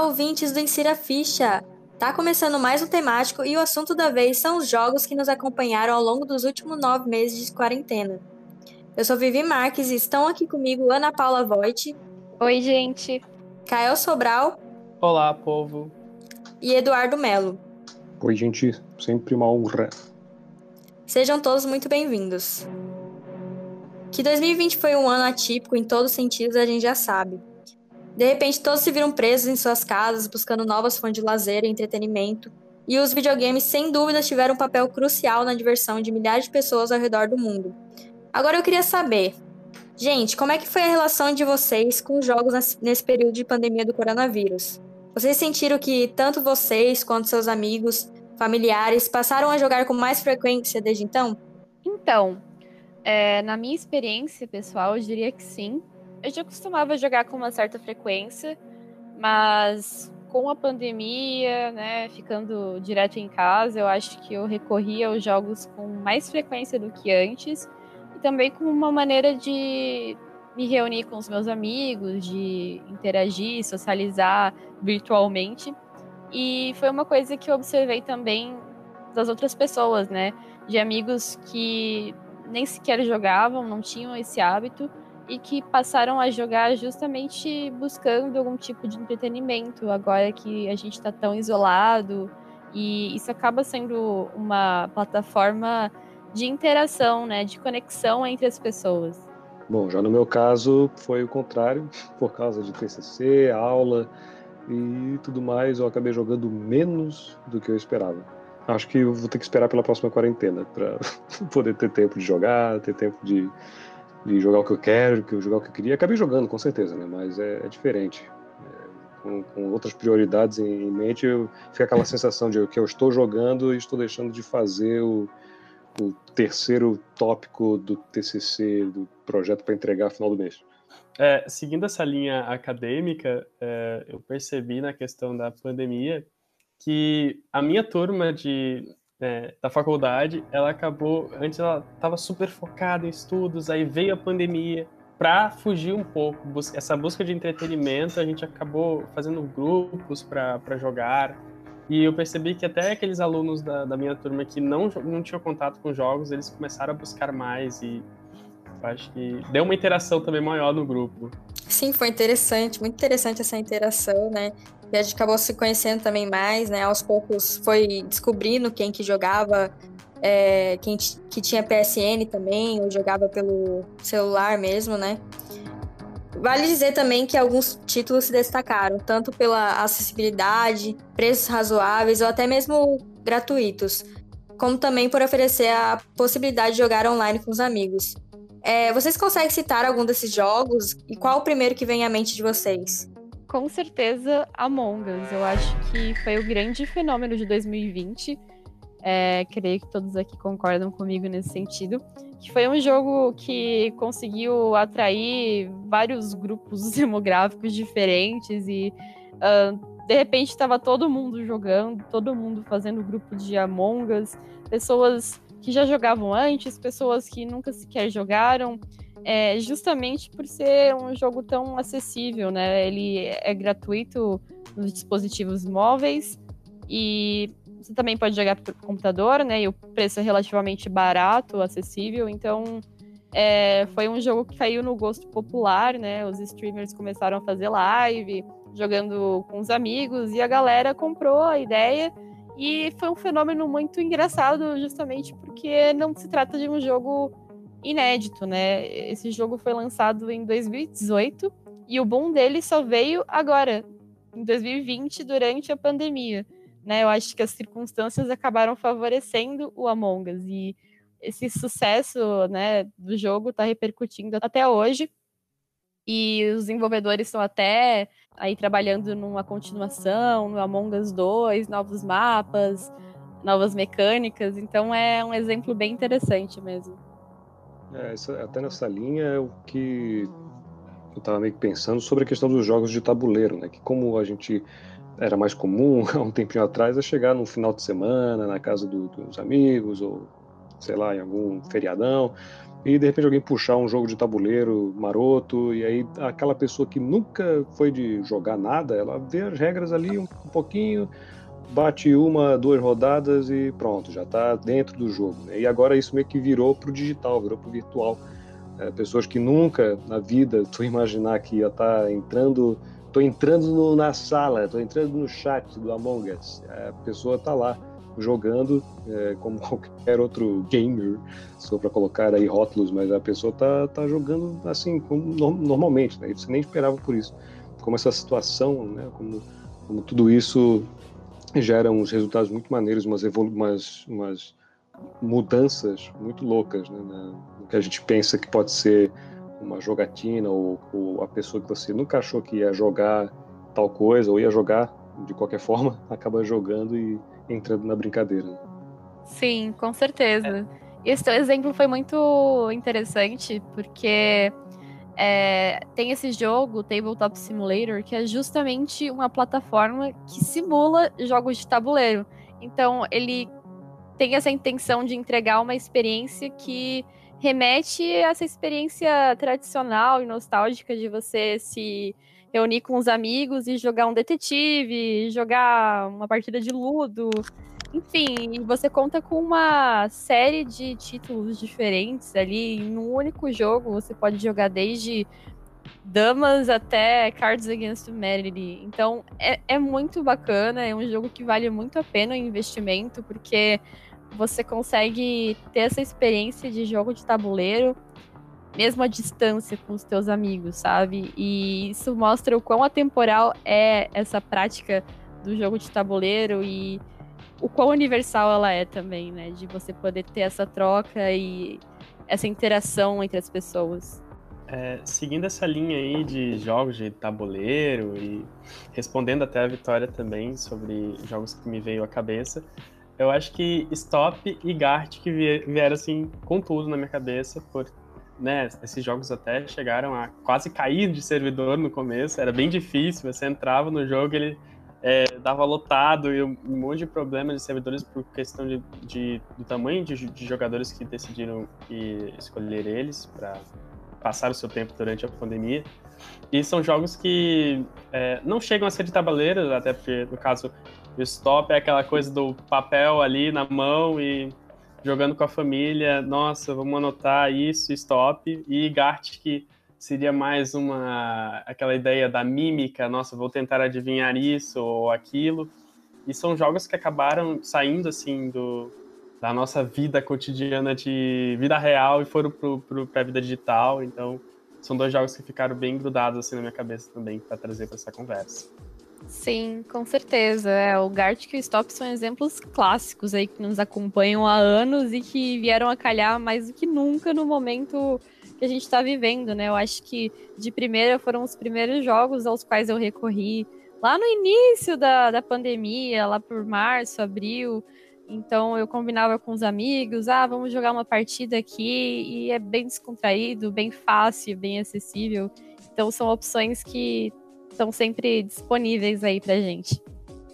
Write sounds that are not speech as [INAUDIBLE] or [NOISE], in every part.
Olá, ouvintes do Insira Ficha! Tá começando mais um temático e o assunto da vez são os jogos que nos acompanharam ao longo dos últimos nove meses de quarentena. Eu sou Vivi Marques e estão aqui comigo Ana Paula Voigt. Oi, gente. Kael Sobral. Olá, povo. E Eduardo Melo. Oi, gente. Sempre uma honra. Sejam todos muito bem-vindos. Que 2020 foi um ano atípico em todos os sentidos, a gente já sabe. De repente, todos se viram presos em suas casas, buscando novas fontes de lazer e entretenimento. E os videogames, sem dúvida, tiveram um papel crucial na diversão de milhares de pessoas ao redor do mundo. Agora eu queria saber, gente, como é que foi a relação de vocês com os jogos nesse período de pandemia do coronavírus? Vocês sentiram que tanto vocês quanto seus amigos, familiares, passaram a jogar com mais frequência desde então? Então, é, na minha experiência pessoal, eu diria que sim. Eu já costumava jogar com uma certa frequência, mas com a pandemia, né, ficando direto em casa, eu acho que eu recorri aos jogos com mais frequência do que antes, e também como uma maneira de me reunir com os meus amigos, de interagir, socializar virtualmente. E foi uma coisa que eu observei também das outras pessoas, né, de amigos que nem sequer jogavam, não tinham esse hábito e que passaram a jogar justamente buscando algum tipo de entretenimento, agora que a gente está tão isolado. E isso acaba sendo uma plataforma de interação, né, de conexão entre as pessoas. Bom, já no meu caso foi o contrário, [LAUGHS] por causa de TCC, aula e tudo mais, eu acabei jogando menos do que eu esperava. Acho que vou ter que esperar pela próxima quarentena para [LAUGHS] poder ter tempo de jogar, ter tempo de de jogar o que eu quero, que eu jogar o que eu queria. Acabei jogando, com certeza, né? Mas é, é diferente. É, com, com, outras prioridades em, em mente, eu, fica aquela sensação de que eu estou jogando e estou deixando de fazer o, o terceiro tópico do TCC, do projeto para entregar no final do mês. É, seguindo essa linha acadêmica, é, eu percebi na questão da pandemia que a minha turma de é, da faculdade, ela acabou, antes ela estava super focada em estudos, aí veio a pandemia, para fugir um pouco, essa busca de entretenimento, a gente acabou fazendo grupos para jogar, e eu percebi que até aqueles alunos da, da minha turma que não, não tinham contato com jogos, eles começaram a buscar mais e acho que deu uma interação também maior no grupo. Sim, foi interessante, muito interessante essa interação, né? E a gente acabou se conhecendo também mais, né? Aos poucos foi descobrindo quem que jogava, é, quem que tinha PSN também, ou jogava pelo celular mesmo, né? Vale dizer também que alguns títulos se destacaram, tanto pela acessibilidade, preços razoáveis ou até mesmo gratuitos, como também por oferecer a possibilidade de jogar online com os amigos. É, vocês conseguem citar algum desses jogos e qual o primeiro que vem à mente de vocês? Com certeza Among Us. Eu acho que foi o grande fenômeno de 2020. É, creio que todos aqui concordam comigo nesse sentido. Que foi um jogo que conseguiu atrair vários grupos [LAUGHS] demográficos diferentes e uh, de repente estava todo mundo jogando, todo mundo fazendo grupo de Among Us, pessoas que já jogavam antes, pessoas que nunca sequer jogaram é, justamente por ser um jogo tão acessível, né? Ele é gratuito nos dispositivos móveis e você também pode jogar por computador, né? E o preço é relativamente barato, acessível, então é, foi um jogo que caiu no gosto popular, né? Os streamers começaram a fazer live, jogando com os amigos, e a galera comprou a ideia. E foi um fenômeno muito engraçado, justamente porque não se trata de um jogo inédito, né? Esse jogo foi lançado em 2018 e o boom dele só veio agora, em 2020, durante a pandemia. Né? Eu acho que as circunstâncias acabaram favorecendo o Among Us e esse sucesso né, do jogo está repercutindo até hoje. E os desenvolvedores estão até aí trabalhando numa continuação, no Among Us 2, novos mapas, novas mecânicas. Então é um exemplo bem interessante mesmo. É, essa, até nessa linha é o que eu estava meio que pensando sobre a questão dos jogos de tabuleiro, né? Que como a gente era mais comum [LAUGHS] há um tempinho atrás é chegar no final de semana na casa do, dos amigos ou sei lá em algum feriadão e de repente alguém puxar um jogo de tabuleiro maroto, e aí aquela pessoa que nunca foi de jogar nada, ela vê as regras ali um, um pouquinho, bate uma, duas rodadas e pronto, já está dentro do jogo. Né? E agora isso meio que virou para o digital, virou para o virtual. É, pessoas que nunca na vida tu imaginar que ia estar tá entrando, tô entrando no, na sala, tô entrando no chat do Among Us, é, a pessoa está lá jogando é, como [LAUGHS] qualquer outro gamer, só para colocar aí rótulos, mas a pessoa tá, tá jogando assim, como, normalmente, né? Você nem esperava por isso. Como essa situação, né? Como, como tudo isso gera uns resultados muito maneiros, umas, umas, umas mudanças muito loucas, né? No que a gente pensa que pode ser uma jogatina ou, ou a pessoa que você nunca achou que ia jogar tal coisa ou ia jogar de qualquer forma, [LAUGHS] acaba jogando e entrando na brincadeira. Sim, com certeza. É. Esse exemplo foi muito interessante, porque é, tem esse jogo, Tabletop Simulator, que é justamente uma plataforma que simula jogos de tabuleiro. Então, ele tem essa intenção de entregar uma experiência que remete a essa experiência tradicional e nostálgica de você se reunir com os amigos e jogar um detetive, jogar uma partida de ludo. Enfim, você conta com uma série de títulos diferentes ali. Em um único jogo, você pode jogar desde damas até Cards Against Humanity. Então, é, é muito bacana. É um jogo que vale muito a pena o investimento, porque você consegue ter essa experiência de jogo de tabuleiro mesmo a distância com os teus amigos, sabe? E isso mostra o quão atemporal é essa prática do jogo de tabuleiro e o quão universal ela é também, né? De você poder ter essa troca e essa interação entre as pessoas. É, seguindo essa linha aí de jogos de tabuleiro e respondendo até a Vitória também sobre jogos que me veio à cabeça, eu acho que Stop e Gart que vieram assim com tudo na minha cabeça, por né, esses jogos até chegaram a quase cair de servidor no começo, era bem difícil, você entrava no jogo, ele é, dava lotado e um monte de problemas de servidores por questão de, de do tamanho de, de, jogadores que decidiram escolher eles para passar o seu tempo durante a pandemia. E são jogos que é, não chegam a ser de tabuleiro, até porque, no caso, o stop é aquela coisa do papel ali na mão e jogando com a família, nossa, vamos anotar isso, stop, e Gart que seria mais uma aquela ideia da mímica, nossa, vou tentar adivinhar isso ou aquilo. E são jogos que acabaram saindo assim do da nossa vida cotidiana de vida real e foram para a vida digital. Então, são dois jogos que ficaram bem grudados assim na minha cabeça também para trazer para essa conversa. Sim, com certeza. É, o Gartic e o Stop são exemplos clássicos aí que nos acompanham há anos e que vieram a calhar mais do que nunca no momento que a gente está vivendo, né? Eu acho que de primeira foram os primeiros jogos aos quais eu recorri lá no início da, da pandemia, lá por março, abril. Então eu combinava com os amigos, ah, vamos jogar uma partida aqui, e é bem descontraído, bem fácil, bem acessível. Então são opções que estão sempre disponíveis aí pra gente.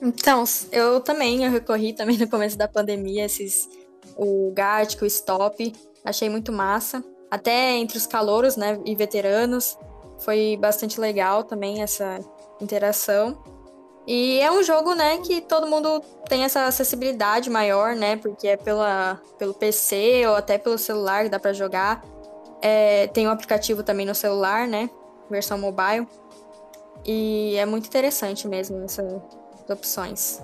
Então, eu também, eu recorri também no começo da pandemia, esses, o Gartic, o Stop, achei muito massa. Até entre os calouros, né, e veteranos, foi bastante legal também essa interação. E é um jogo, né, que todo mundo tem essa acessibilidade maior, né, porque é pela, pelo PC ou até pelo celular que dá para jogar. É, tem um aplicativo também no celular, né, versão mobile. E é muito interessante mesmo essas opções.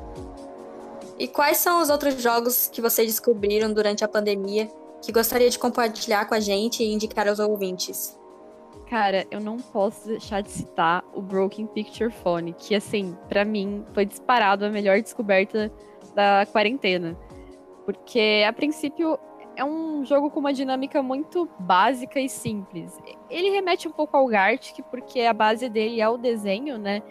E quais são os outros jogos que vocês descobriram durante a pandemia que gostaria de compartilhar com a gente e indicar aos ouvintes? Cara, eu não posso deixar de citar o Broken Picture Phone, que assim, para mim foi disparado a melhor descoberta da quarentena. Porque a princípio é um jogo com uma dinâmica muito básica e simples. Ele remete um pouco ao Gartic, porque a base dele é o desenho, né?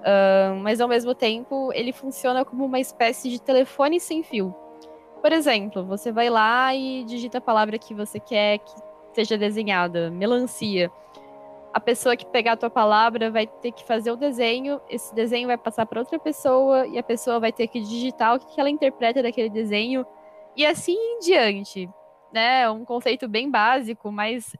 Uh, mas ao mesmo tempo ele funciona como uma espécie de telefone sem fio. Por exemplo, você vai lá e digita a palavra que você quer que seja desenhada, melancia. A pessoa que pegar a tua palavra vai ter que fazer o desenho, esse desenho vai passar para outra pessoa e a pessoa vai ter que digitar o que ela interpreta daquele desenho e assim em diante. né, um conceito bem básico, mas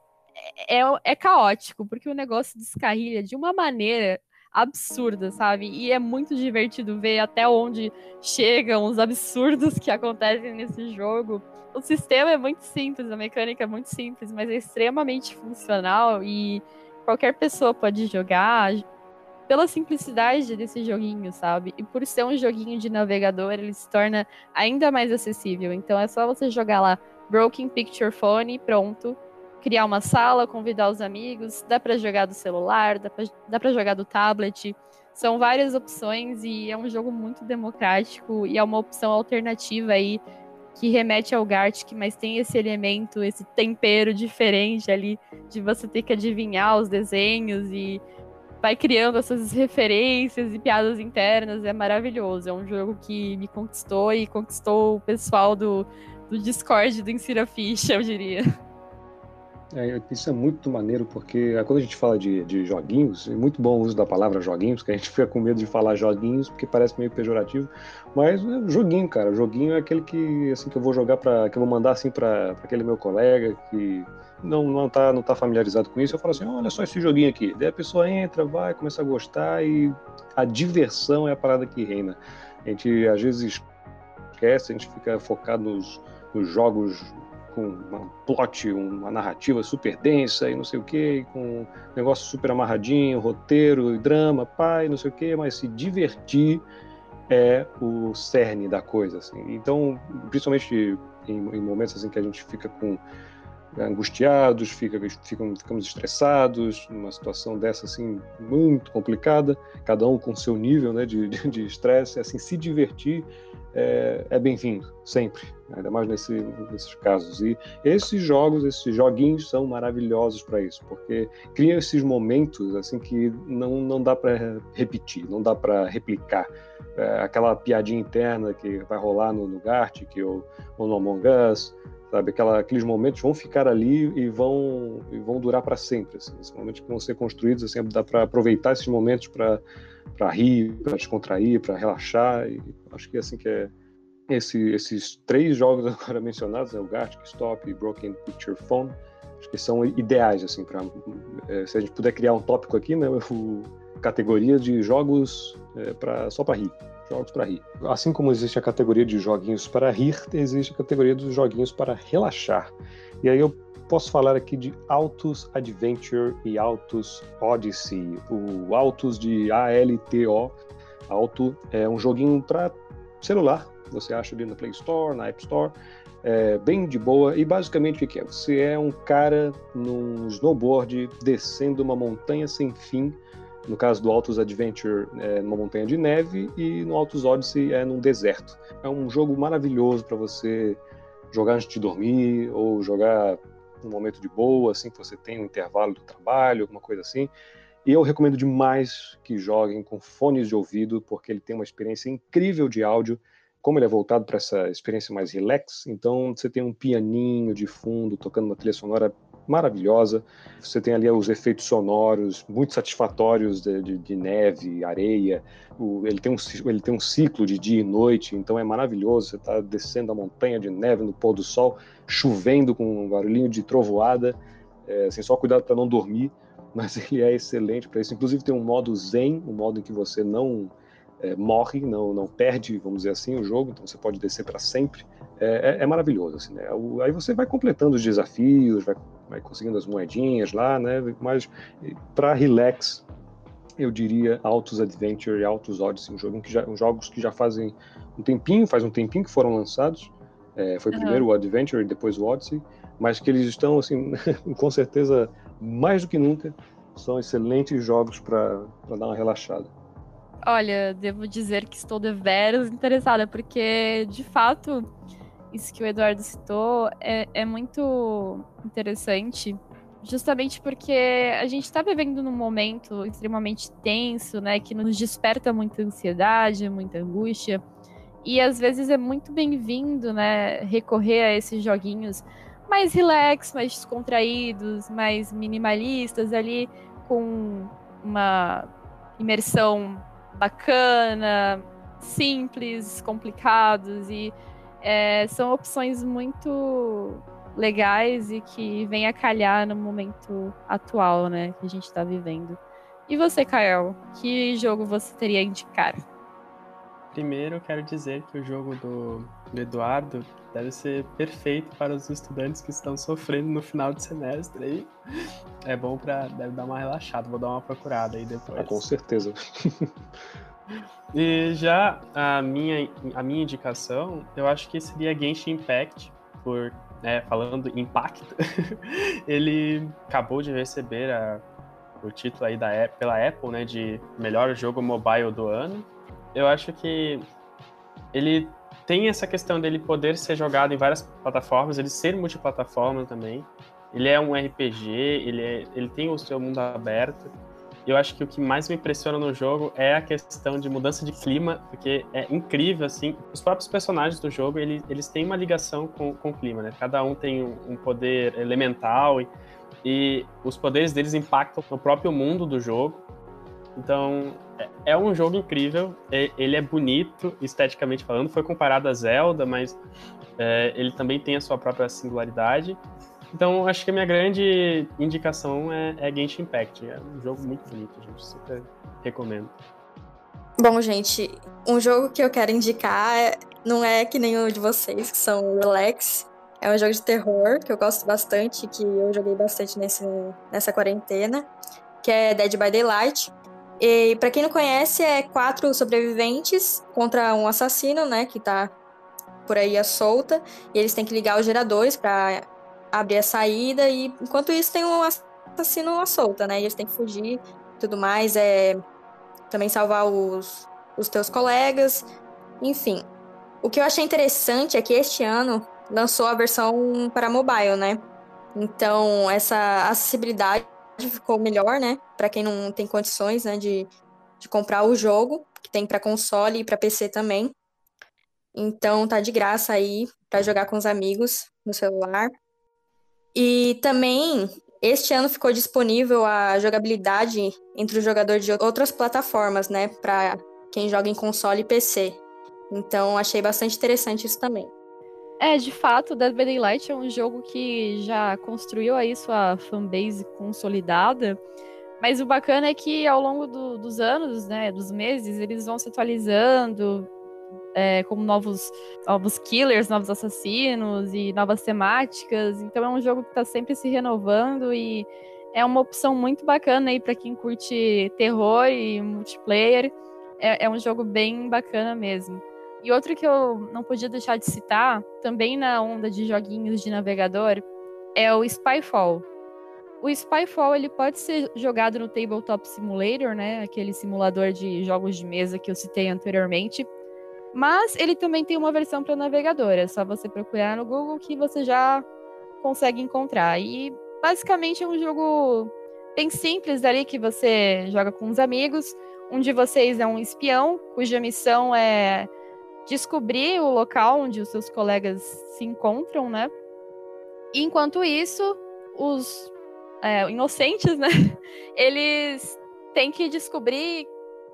é, é, é caótico, porque o negócio descarrilha de uma maneira absurda, sabe? E é muito divertido ver até onde chegam os absurdos que acontecem nesse jogo. O sistema é muito simples, a mecânica é muito simples, mas é extremamente funcional e qualquer pessoa pode jogar pela simplicidade desse joguinho, sabe? E por ser um joguinho de navegador, ele se torna ainda mais acessível. Então é só você jogar lá Broken Picture Phone pronto criar uma sala, convidar os amigos, dá para jogar do celular, dá para jogar do tablet. São várias opções e é um jogo muito democrático e é uma opção alternativa aí que remete ao Gartic, mas tem esse elemento, esse tempero diferente ali de você ter que adivinhar os desenhos e vai criando essas referências e piadas internas, é maravilhoso. É um jogo que me conquistou e conquistou o pessoal do, do Discord do Insira Ficha, eu diria. [LAUGHS] É, isso é muito maneiro, porque é, quando a gente fala de, de joguinhos, é muito bom o uso da palavra joguinhos, que a gente [LAUGHS] fica com medo de falar joguinhos, porque parece meio pejorativo, mas é joguinho, cara. Joguinho é aquele que, assim, que eu vou jogar para que eu vou mandar assim para aquele meu colega que não, não, tá, não tá familiarizado com isso. Eu falo assim: olha só esse joguinho aqui. Daí a pessoa entra, vai, começa a gostar e a diversão é a parada que reina. A gente às vezes esquece, a gente fica focado nos, nos jogos com um plot, uma narrativa super densa e não sei o que, com um negócio super amarradinho, roteiro e drama, pai, não sei o que, mas se divertir é o cerne da coisa, assim. Então, principalmente em, em momentos assim que a gente fica com angustiados, fica, ficam, ficamos estressados, numa situação dessa assim muito complicada, cada um com seu nível né, de estresse, assim, se divertir é, é bem-vindo, sempre, ainda mais nesse, nesses casos. E esses jogos, esses joguinhos são maravilhosos para isso, porque criam esses momentos assim que não, não dá para repetir, não dá para replicar. É, aquela piadinha interna que vai rolar no, no Gartic ou, ou no Among Us, sabe? Aquela, aqueles momentos vão ficar ali e vão, e vão durar para sempre. Assim. Esses momentos que vão ser construídos, assim, dá para aproveitar esses momentos para para rir, para descontrair, para relaxar. E acho que assim que é esse, esses três jogos [LAUGHS] agora mencionados, né, o Gartic, Stop e Broken Picture Phone, acho que são ideais assim para é, se a gente puder criar um tópico aqui, né, [LAUGHS] categoria de jogos é, para só para rir. Jogos para rir. Assim como existe a categoria de joguinhos para rir, existe a categoria dos joguinhos para relaxar. E aí eu posso falar aqui de Autos Adventure e Autos Odyssey. O Autos de A-L-T-O, Auto, é um joguinho para celular. Você acha ali na Play Store, na App Store. É bem de boa. E basicamente o que é? Você é um cara num snowboard descendo uma montanha sem fim. No caso do Autos Adventure, é numa montanha de neve, e no Autos Odyssey é num deserto. É um jogo maravilhoso para você jogar antes de dormir ou jogar um momento de boa, assim, que você tem um intervalo do trabalho, alguma coisa assim. E eu recomendo demais que joguem com fones de ouvido, porque ele tem uma experiência incrível de áudio. Como ele é voltado para essa experiência mais relax, então você tem um pianinho de fundo tocando uma trilha sonora maravilhosa. Você tem ali os efeitos sonoros muito satisfatórios de, de, de neve, areia. O, ele, tem um, ele tem um ciclo de dia e noite, então é maravilhoso. Você está descendo a montanha de neve no pôr do sol, chovendo com um barulhinho de trovoada. É, assim, só cuidado para não dormir, mas [LAUGHS] ele é excelente para isso. Inclusive tem um modo zen, um modo em que você não é, morre, não, não perde, vamos dizer assim, o jogo, então você pode descer para sempre. É, é, é, maravilhoso, assim, né? O, aí você vai completando os desafios, vai, vai conseguindo as moedinhas lá, né? Mas para relax, eu diria Autos Adventure e Autos Odyssey, um jogo que já, jogos que já fazem um tempinho, faz um tempinho que foram lançados. É, foi uhum. primeiro o Adventure e depois o Odyssey, mas que eles estão, assim, [LAUGHS] com certeza, mais do que nunca, são excelentes jogos para dar uma relaxada. Olha, devo dizer que estou deveras interessada, porque, de fato, isso que o Eduardo citou é, é muito interessante, justamente porque a gente está vivendo num momento extremamente tenso, né, que nos desperta muita ansiedade, muita angústia, e às vezes é muito bem-vindo, né, recorrer a esses joguinhos mais relax, mais descontraídos, mais minimalistas ali, com uma imersão bacana, simples, complicados e é, são opções muito legais e que vem a calhar no momento atual, né, que a gente está vivendo. E você, Kael, que jogo você teria a indicar? Primeiro, quero dizer que o jogo do, do, Eduardo deve ser perfeito para os estudantes que estão sofrendo no final de semestre. Aí é bom para deve dar uma relaxada. Vou dar uma procurada aí depois. Ah, com certeza. [LAUGHS] e já a minha, a minha indicação, eu acho que seria Genshin Impact, por né, falando impacto. [LAUGHS] ele acabou de receber a, o título aí da, pela Apple, né, de melhor jogo mobile do ano eu acho que ele tem essa questão dele poder ser jogado em várias plataformas, ele ser multiplataforma também. Ele é um RPG, ele, é, ele tem o seu mundo aberto. Eu acho que o que mais me impressiona no jogo é a questão de mudança de clima, porque é incrível, assim. Os próprios personagens do jogo, eles, eles têm uma ligação com, com o clima, né? Cada um tem um, um poder elemental e, e os poderes deles impactam no próprio mundo do jogo. Então, é, é um jogo incrível. Ele é bonito, esteticamente falando. Foi comparado a Zelda, mas é, ele também tem a sua própria singularidade. Então, acho que a minha grande indicação é, é Genshin Impact. É um jogo muito bonito, gente. Super recomendo. Bom, gente, um jogo que eu quero indicar é, não é que o de vocês, que são Relax. É um jogo de terror que eu gosto bastante, que eu joguei bastante nesse, nessa quarentena, que é Dead by Daylight. E para quem não conhece, é quatro sobreviventes contra um assassino, né, que tá por aí à solta, e eles têm que ligar os geradores para abrir a saída e enquanto isso tem um assassino à solta, né? E eles têm que fugir, tudo mais, é também salvar os os teus colegas, enfim. O que eu achei interessante é que este ano lançou a versão para mobile, né? Então, essa acessibilidade ficou melhor, né? Para quem não tem condições, né, de, de comprar o jogo, que tem para console e para PC também. Então tá de graça aí para jogar com os amigos no celular. E também este ano ficou disponível a jogabilidade entre o jogador de outras plataformas, né, para quem joga em console e PC. Então achei bastante interessante isso também. É, de fato, Dead by Daylight é um jogo que já construiu aí sua fanbase consolidada. Mas o bacana é que ao longo do, dos anos, né, dos meses, eles vão se atualizando, é, como novos, novos killers, novos assassinos e novas temáticas. Então é um jogo que está sempre se renovando e é uma opção muito bacana aí para quem curte terror e multiplayer. É, é um jogo bem bacana mesmo. E outro que eu não podia deixar de citar, também na onda de joguinhos de navegador, é o Spyfall. O Spyfall ele pode ser jogado no Tabletop Simulator, né, aquele simulador de jogos de mesa que eu citei anteriormente, mas ele também tem uma versão para navegador. É só você procurar no Google que você já consegue encontrar. E basicamente é um jogo bem simples ali que você joga com os amigos. Um de vocês é um espião cuja missão é descobrir o local onde os seus colegas se encontram, né? Enquanto isso, os é, inocentes, né? [LAUGHS] Eles têm que descobrir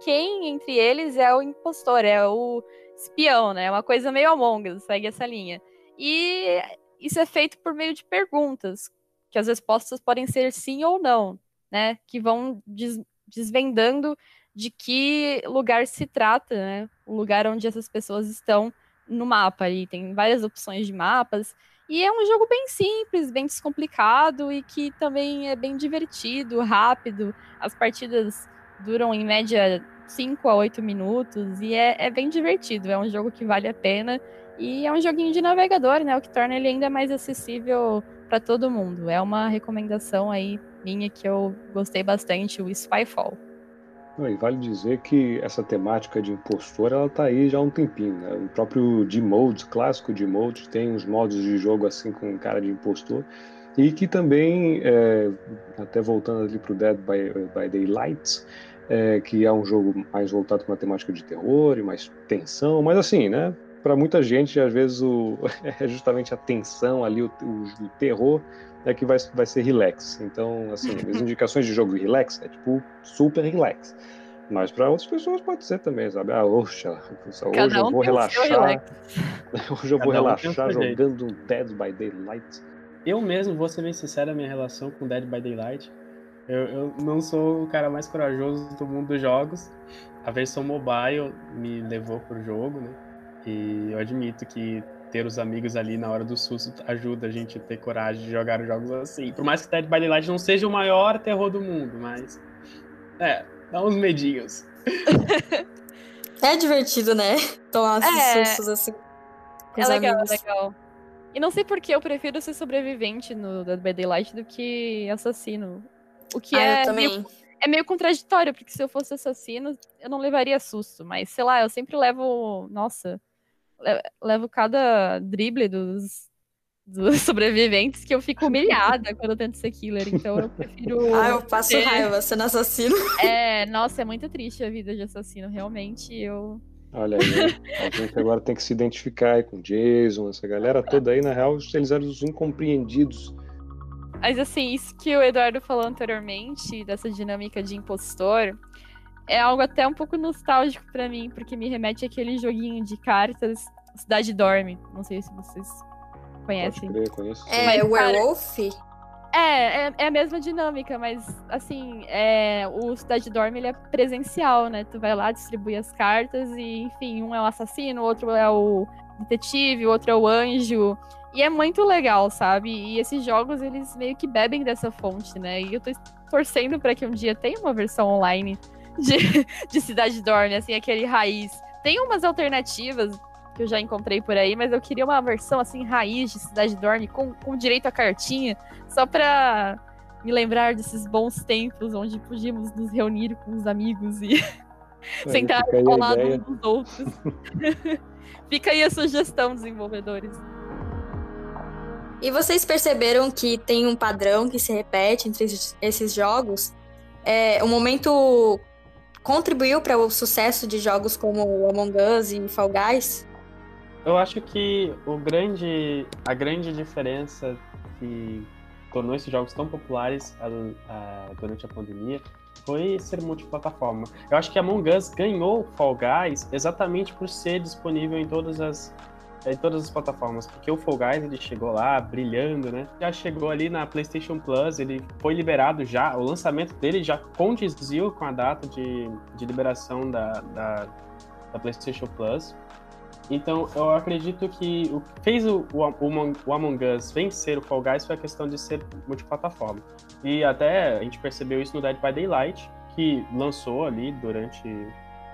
quem entre eles é o impostor, é o espião, né? É uma coisa meio Among Us, segue essa linha. E isso é feito por meio de perguntas, que as respostas podem ser sim ou não, né? Que vão des desvendando de que lugar se trata, né? O lugar onde essas pessoas estão no mapa ali. Tem várias opções de mapas. E é um jogo bem simples, bem descomplicado e que também é bem divertido, rápido. As partidas duram em média 5 a 8 minutos e é, é, bem divertido. É um jogo que vale a pena e é um joguinho de navegador, né? O que torna ele ainda mais acessível para todo mundo. É uma recomendação aí minha que eu gostei bastante, o Spyfall. E vale dizer que essa temática de impostor, ela tá aí já há um tempinho, né? O próprio D-Mode, clássico D-Mode, tem uns modos de jogo assim com cara de impostor. E que também, é, até voltando ali pro Dead by, by Daylight, é, que é um jogo mais voltado para uma temática de terror e mais tensão, mas assim, né? Para muita gente, às vezes, o, [LAUGHS] é justamente a tensão ali, o, o, o terror, é que vai, vai ser relax. Então, assim, [LAUGHS] as indicações de jogo relax é tipo super relax. Mas para outras pessoas pode ser também, sabe? Ah, oxa, [LAUGHS] hoje eu vou relaxar. hoje eu vou relaxar jogando Dead by Daylight. eu mesmo vou ser bem sincero, a minha relação com Dead by Daylight. Eu, eu não sou o cara mais corajoso do mundo dos jogos. A versão mobile me levou pro jogo, né? E eu admito que ter os amigos ali na hora do susto ajuda a gente a ter coragem de jogar os jogos assim. Por mais que Dead by Daylight não seja o maior terror do mundo, mas. É, dá uns medinhos. [LAUGHS] É divertido, né? Tomar esses é... sustos assim. é legal, amigos. é legal. E não sei por que eu prefiro ser sobrevivente no Dead by Daylight do que assassino. O que ah, é. Meio, é meio contraditório, porque se eu fosse assassino, eu não levaria susto. Mas, sei lá, eu sempre levo. Nossa. Levo cada drible dos, dos [LAUGHS] sobreviventes que eu fico humilhada quando eu tento ser killer. Então eu prefiro. [LAUGHS] Ah, eu passo ser... raiva sendo assassino. É, nossa, é muito triste a vida de assassino. Realmente, eu Olha aí, a gente agora tem que se identificar aí com Jason, essa galera toda aí, na real, eles eram os incompreendidos. Mas assim, isso que o Eduardo falou anteriormente, dessa dinâmica de impostor, é algo até um pouco nostálgico para mim, porque me remete àquele joguinho de cartas Cidade Dorme. Não sei se vocês conhecem. Pode crer, conheço. É, Werewolf? É, é, é, a mesma dinâmica, mas assim, é, o Cidade Dorme ele é presencial, né? Tu vai lá, distribui as cartas e, enfim, um é o assassino, o outro é o detetive, o outro é o anjo. E é muito legal, sabe? E esses jogos, eles meio que bebem dessa fonte, né? E eu tô torcendo para que um dia tenha uma versão online de, [LAUGHS] de Cidade Dorme, assim, aquele raiz. Tem umas alternativas, que eu já encontrei por aí, mas eu queria uma versão assim, raiz de Cidade Dorme, com, com direito a cartinha, só pra me lembrar desses bons tempos onde podíamos nos reunir com os amigos e sentar ao lado uns dos outros. [LAUGHS] fica aí a sugestão, desenvolvedores. E vocês perceberam que tem um padrão que se repete entre esses jogos? É, o momento contribuiu para o sucesso de jogos como Among Us e Fall Guys? Eu acho que o grande, a grande diferença que tornou esses jogos tão populares a, a, durante a pandemia foi ser multiplataforma. Eu acho que Among Us ganhou Fall Guys exatamente por ser disponível em todas as em todas as plataformas, porque o Fall Guys ele chegou lá brilhando, né? Já chegou ali na PlayStation Plus, ele foi liberado já, o lançamento dele já condiziu com a data de, de liberação da, da, da PlayStation Plus. Então, eu acredito que o que fez o, o, o, Among Us vencer o Fall Guys foi a questão de ser multiplataforma. E até a gente percebeu isso no Dead by Daylight, que lançou ali durante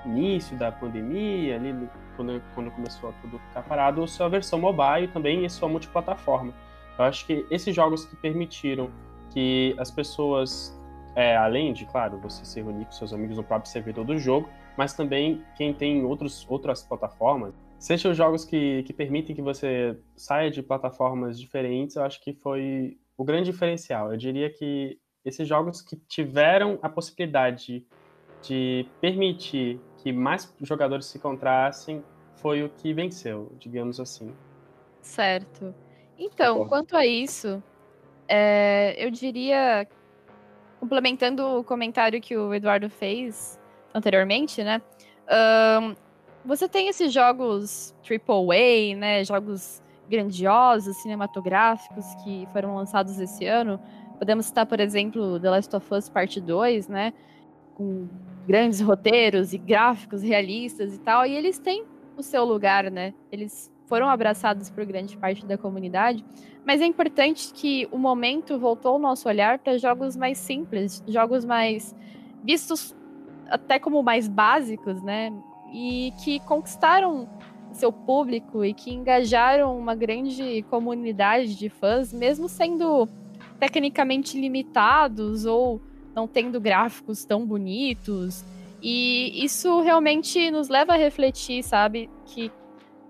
início da pandemia, ali quando, quando começou a tudo ficar parado, sua versão mobile também e sua multiplataforma. Eu acho que esses jogos que permitiram que as pessoas, é, além de, claro, você se reunir com seus amigos no próprio servidor do jogo, mas também quem tem outros, outras plataformas, Sejam jogos que, que permitem que você saia de plataformas diferentes, eu acho que foi o grande diferencial. Eu diria que esses jogos que tiveram a possibilidade de permitir que mais jogadores se encontrassem foi o que venceu, digamos assim. Certo. Então, quanto a isso, é, eu diria, complementando o comentário que o Eduardo fez anteriormente, né? Um, você tem esses jogos AAA, né? Jogos grandiosos, cinematográficos que foram lançados esse ano. Podemos citar, por exemplo, The Last of Us Parte 2, né? Com grandes roteiros e gráficos realistas e tal. E eles têm o seu lugar, né? Eles foram abraçados por grande parte da comunidade. Mas é importante que o momento voltou o nosso olhar para jogos mais simples, jogos mais vistos até como mais básicos, né? e que conquistaram seu público e que engajaram uma grande comunidade de fãs, mesmo sendo tecnicamente limitados ou não tendo gráficos tão bonitos. E isso realmente nos leva a refletir, sabe, que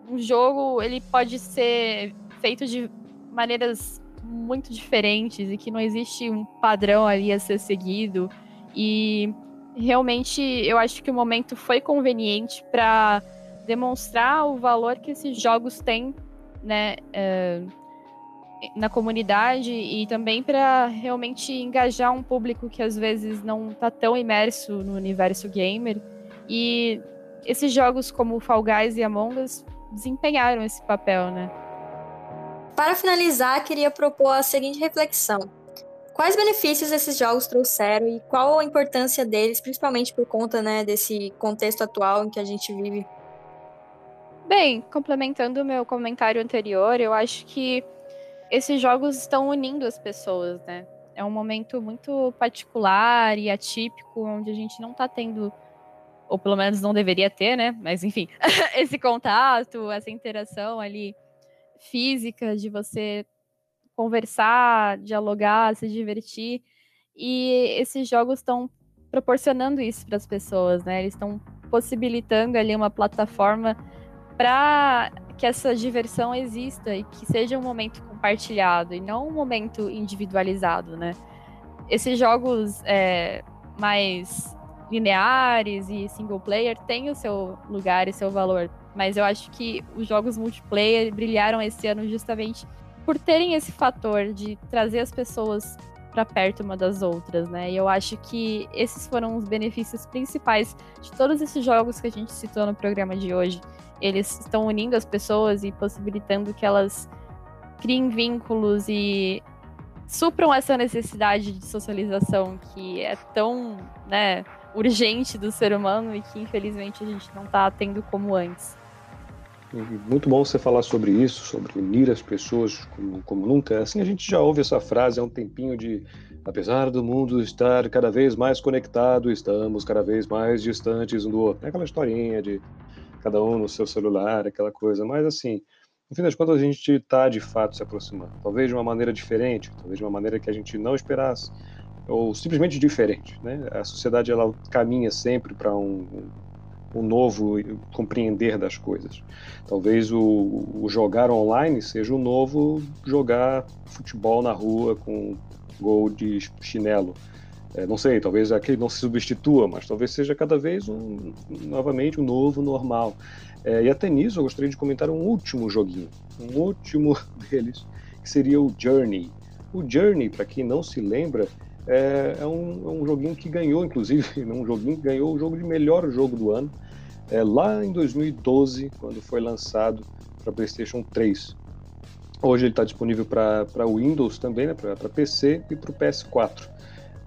um jogo ele pode ser feito de maneiras muito diferentes e que não existe um padrão ali a ser seguido. E realmente eu acho que o momento foi conveniente para demonstrar o valor que esses jogos têm, né, é, na comunidade e também para realmente engajar um público que às vezes não está tão imerso no universo gamer. E esses jogos como Fall Guys e Among Us desempenharam esse papel, né? Para finalizar, queria propor a seguinte reflexão. Quais benefícios esses jogos trouxeram e qual a importância deles, principalmente por conta né, desse contexto atual em que a gente vive? Bem, complementando o meu comentário anterior, eu acho que esses jogos estão unindo as pessoas, né? É um momento muito particular e atípico, onde a gente não está tendo, ou pelo menos não deveria ter, né? Mas enfim, [LAUGHS] esse contato, essa interação ali física de você conversar, dialogar, se divertir. E esses jogos estão proporcionando isso para as pessoas, né? Eles estão possibilitando ali uma plataforma para que essa diversão exista e que seja um momento compartilhado e não um momento individualizado, né? Esses jogos é, mais lineares e single player têm o seu lugar e seu valor, mas eu acho que os jogos multiplayer brilharam esse ano justamente por terem esse fator de trazer as pessoas para perto uma das outras, né? E eu acho que esses foram os benefícios principais de todos esses jogos que a gente citou no programa de hoje. Eles estão unindo as pessoas e possibilitando que elas criem vínculos e supram essa necessidade de socialização que é tão, né, urgente do ser humano e que infelizmente a gente não está tendo como antes. Muito bom você falar sobre isso, sobre unir as pessoas como, como nunca. Assim, a gente já ouve essa frase há um tempinho de apesar do mundo estar cada vez mais conectado, estamos cada vez mais distantes um do outro. É aquela historinha de cada um no seu celular, aquela coisa. Mas, assim, no fim das contas, a gente está de fato se aproximando. Talvez de uma maneira diferente, talvez de uma maneira que a gente não esperasse, ou simplesmente diferente. Né? A sociedade ela caminha sempre para um, o novo compreender das coisas. Talvez o, o, jogar online seja o novo jogar futebol na rua com gol de chinelo. É, não sei, talvez aquele não se substitua, mas talvez seja cada vez um, novamente um novo normal. É, e até nisso eu gostaria de comentar um último joguinho, um último [LAUGHS] deles, que seria o Journey. O Journey, para quem não se lembra, é, é, um, é, um, joguinho que ganhou, inclusive, [LAUGHS] um joguinho que ganhou o jogo de melhor jogo do ano, é, lá em 2012, quando foi lançado para PlayStation 3. Hoje ele está disponível para Windows também, né, para PC e para o PS4.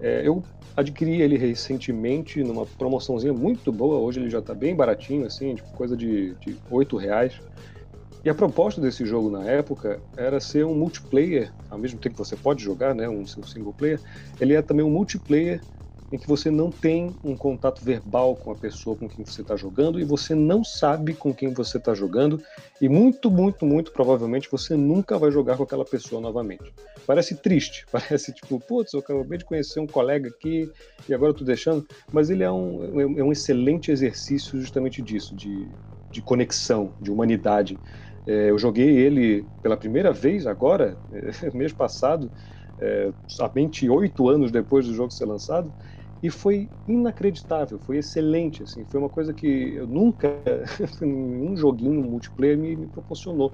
É, eu adquiri ele recentemente numa promoçãozinha muito boa, hoje ele já está bem baratinho, assim, tipo, coisa de, de 8 reais. E a proposta desse jogo na época era ser um multiplayer, ao mesmo tempo que você pode jogar, né, um single player, ele é também um multiplayer em que você não tem um contato verbal com a pessoa com quem você está jogando e você não sabe com quem você está jogando e muito, muito, muito provavelmente você nunca vai jogar com aquela pessoa novamente. Parece triste, [LAUGHS] parece tipo, putz, eu acabei de conhecer um colega aqui e agora eu tô deixando, mas ele é um, é um excelente exercício justamente disso, de, de conexão, de humanidade. É, eu joguei ele pela primeira vez agora, é, [LAUGHS] mês passado, é, somente oito anos depois do jogo ser lançado, e foi inacreditável, foi excelente, assim, foi uma coisa que eu nunca, [LAUGHS] nenhum joguinho multiplayer me, me proporcionou.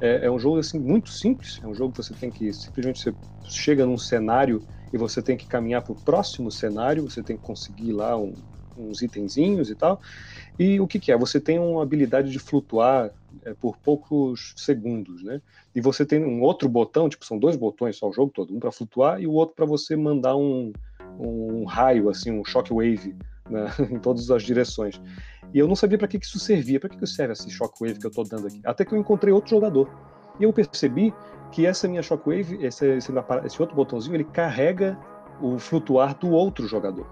É, é, um jogo assim muito simples, é um jogo que você tem que simplesmente você chega num cenário e você tem que caminhar para o próximo cenário, você tem que conseguir lá um, uns itenzinhos e tal. E o que, que, é? Você tem uma habilidade de flutuar é, por poucos segundos, né? E você tem um outro botão, tipo, são dois botões só o jogo todo, um para flutuar e o outro para você mandar um, um raio, assim, um shockwave né, [LAUGHS] em todas as direções. E eu não sabia para que, que isso servia, para que, que serve esse shockwave que eu estou dando aqui. Até que eu encontrei outro jogador. E eu percebi que essa minha shockwave, esse, esse, esse outro botãozinho, ele carrega o flutuar do outro jogador.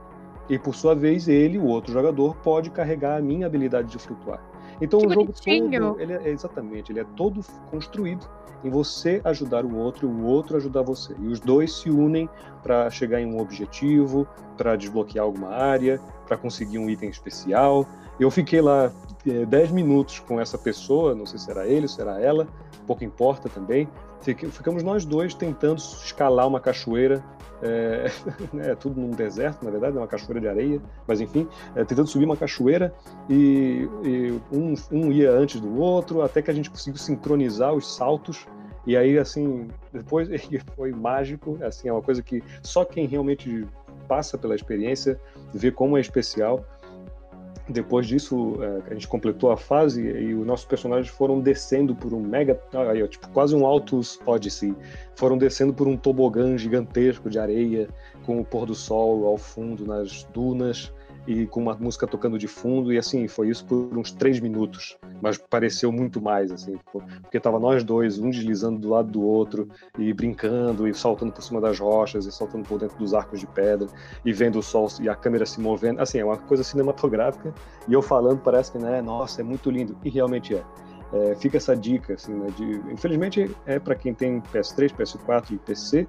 E por sua vez, ele, o outro jogador, pode carregar a minha habilidade de flutuar. Então que o jogo bonitinho. todo, ele é, exatamente, ele é todo construído em você ajudar o outro e o outro ajudar você. E os dois se unem para chegar em um objetivo, para desbloquear alguma área, para conseguir um item especial. Eu fiquei lá é, 10 minutos com essa pessoa, não sei se era ele, se era ela, pouco importa também. Ficamos nós dois tentando escalar uma cachoeira é, [LAUGHS] é, tudo num deserto, na verdade, é uma cachoeira de areia, mas enfim, é, tentando subir uma cachoeira e, e um, um, ia antes do outro, até que a gente conseguiu sincronizar os saltos. E aí, assim, depois [LAUGHS] foi mágico, assim, é uma coisa que só quem realmente passa pela experiência vê como é especial. Depois disso, é, a gente completou a fase e os nossos personagens foram descendo por um mega. Tipo, quase um Altus Odyssey. Foram descendo por um tobogã gigantesco de areia, com o pôr do sol ao fundo nas dunas e com uma música tocando de fundo, e assim, foi isso por uns três minutos, mas pareceu muito mais, assim, porque tava nós dois, um deslizando do lado do outro, e brincando, e saltando por cima das rochas, e saltando por dentro dos arcos de pedra, e vendo o sol e a câmera se movendo, assim, é uma coisa cinematográfica, e eu falando parece que, né, nossa, é muito lindo, e realmente é. É, fica essa dica, assim, né, de, infelizmente é para quem tem PS3, PS4 e PC,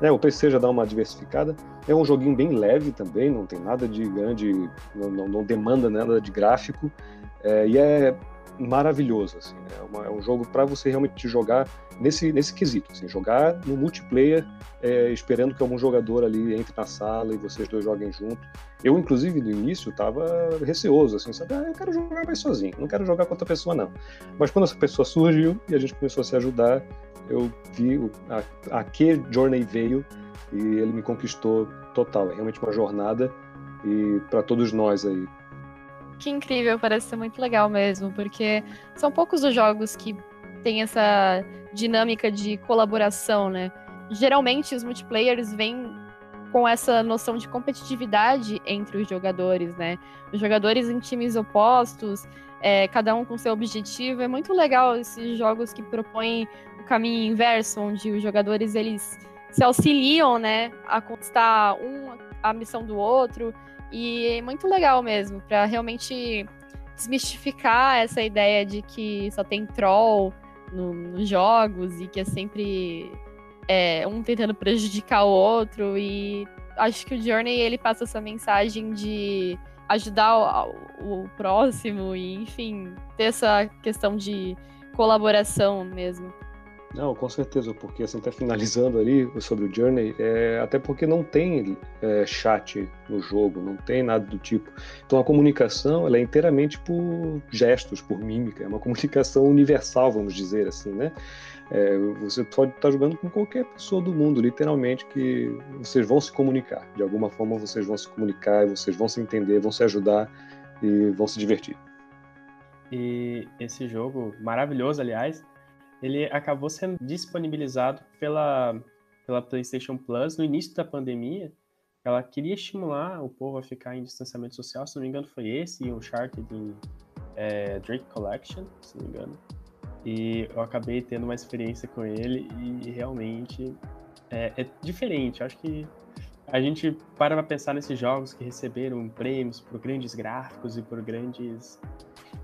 né, o PC já dá uma diversificada. É um joguinho bem leve também, não tem nada de grande, não, não, não demanda nada de gráfico. É, e é maravilhoso. Assim, né? é, uma, é, um jogo para você realmente jogar nesse, nesse quesito. Assim, jogar no multiplayer, é, esperando que algum jogador ali entre na sala e vocês dois joguem junto. Eu, inclusive, no início, estava receoso, assim, sabe? Ah, eu quero jogar mais sozinho, não quero jogar com outra pessoa, não. Mas quando essa pessoa surgiu e a gente começou a se ajudar, eu vi a, a que Journey veio e ele me conquistou total. É realmente uma jornada e para todos nós aí. Que incrível, parece ser muito legal mesmo, porque são poucos os jogos que têm essa dinâmica de colaboração, né? Geralmente os multiplayers vêm com essa noção de competitividade entre os jogadores, né? Os jogadores em times opostos, é, cada um com seu objetivo. É muito legal esses jogos que propõem o caminho inverso, onde os jogadores eles se auxiliam, né, a conquistar um a missão do outro. E é muito legal mesmo, para realmente desmistificar essa ideia de que só tem troll no, nos jogos e que é sempre é, um tentando prejudicar o outro. E acho que o Journey ele passa essa mensagem de ajudar o, o próximo e, enfim, ter essa questão de colaboração mesmo. Não, com certeza, porque assim, até finalizando ali sobre o Journey, é, até porque não tem é, chat no jogo, não tem nada do tipo. Então a comunicação ela é inteiramente por gestos, por mímica, é uma [LAUGHS] comunicação universal, vamos dizer assim, né? É, você pode estar jogando com qualquer pessoa do mundo, literalmente, que vocês vão se comunicar. De alguma forma vocês vão se comunicar, vocês vão se entender, vão se ajudar e vão se divertir. E esse jogo, maravilhoso, aliás, ele acabou sendo disponibilizado pela, pela PlayStation Plus no início da pandemia. Ela queria estimular o povo a ficar em distanciamento social, se não me engano foi esse e o Uncharted é, Drake Collection, se não me engano. E eu acabei tendo uma experiência com ele e realmente é, é diferente. Eu acho que a gente para pra pensar nesses jogos que receberam prêmios por grandes gráficos e por grandes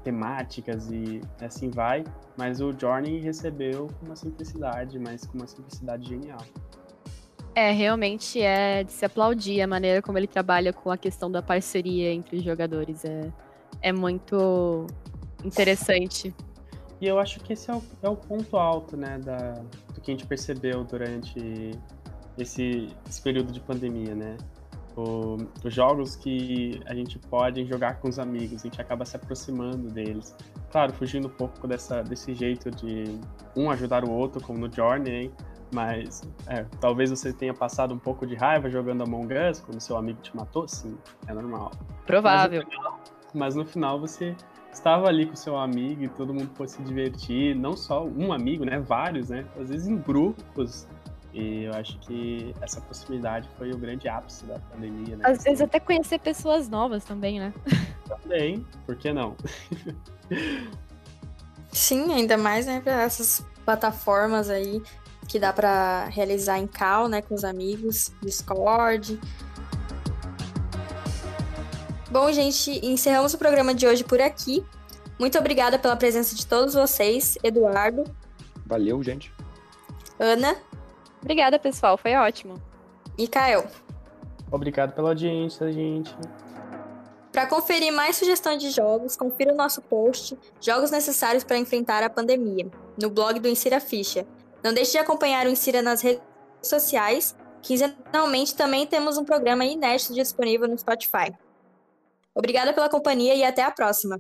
temáticas e assim vai, mas o Journey recebeu com uma simplicidade, mas com uma simplicidade genial. É, realmente é de se aplaudir a maneira como ele trabalha com a questão da parceria entre os jogadores. É, é muito interessante. E eu acho que esse é o, é o ponto alto, né, da, do que a gente percebeu durante esse, esse período de pandemia, né? Os jogos que a gente pode jogar com os amigos, a gente acaba se aproximando deles. Claro, fugindo um pouco dessa, desse jeito de um ajudar o outro, como no Journey, mas é, talvez você tenha passado um pouco de raiva jogando Among Us, quando seu amigo te matou, sim, é normal. Provável. Mas no final, mas no final você estava ali com seu amigo e todo mundo pôde se divertir, não só um amigo, né, vários, né, às vezes em grupos. E eu acho que essa possibilidade foi o grande ápice da pandemia, né? Às vezes até conhecer pessoas novas também, né? Também, por que não? Sim, ainda mais, né, para essas plataformas aí que dá para realizar em call, né, com os amigos, Discord, Bom, gente, encerramos o programa de hoje por aqui. Muito obrigada pela presença de todos vocês, Eduardo. Valeu, gente. Ana. Obrigada, pessoal, foi ótimo. E Kael. Obrigado pela audiência, gente. Para conferir mais sugestões de jogos, confira o nosso post Jogos Necessários para Enfrentar a Pandemia, no blog do Insira Ficha. Não deixe de acompanhar o Insira nas redes sociais. Quinzenalmente também temos um programa inédito disponível no Spotify. Obrigada pela companhia e até a próxima!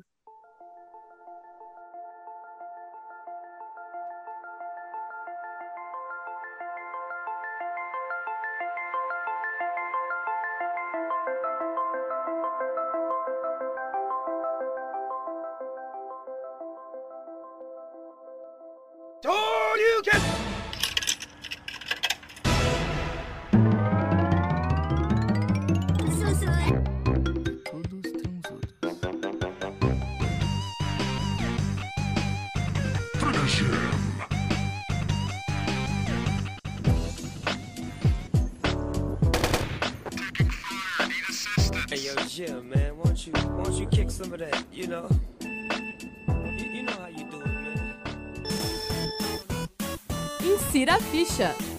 Some of that, you know? You, you know how you do it, man. Insira a ficha.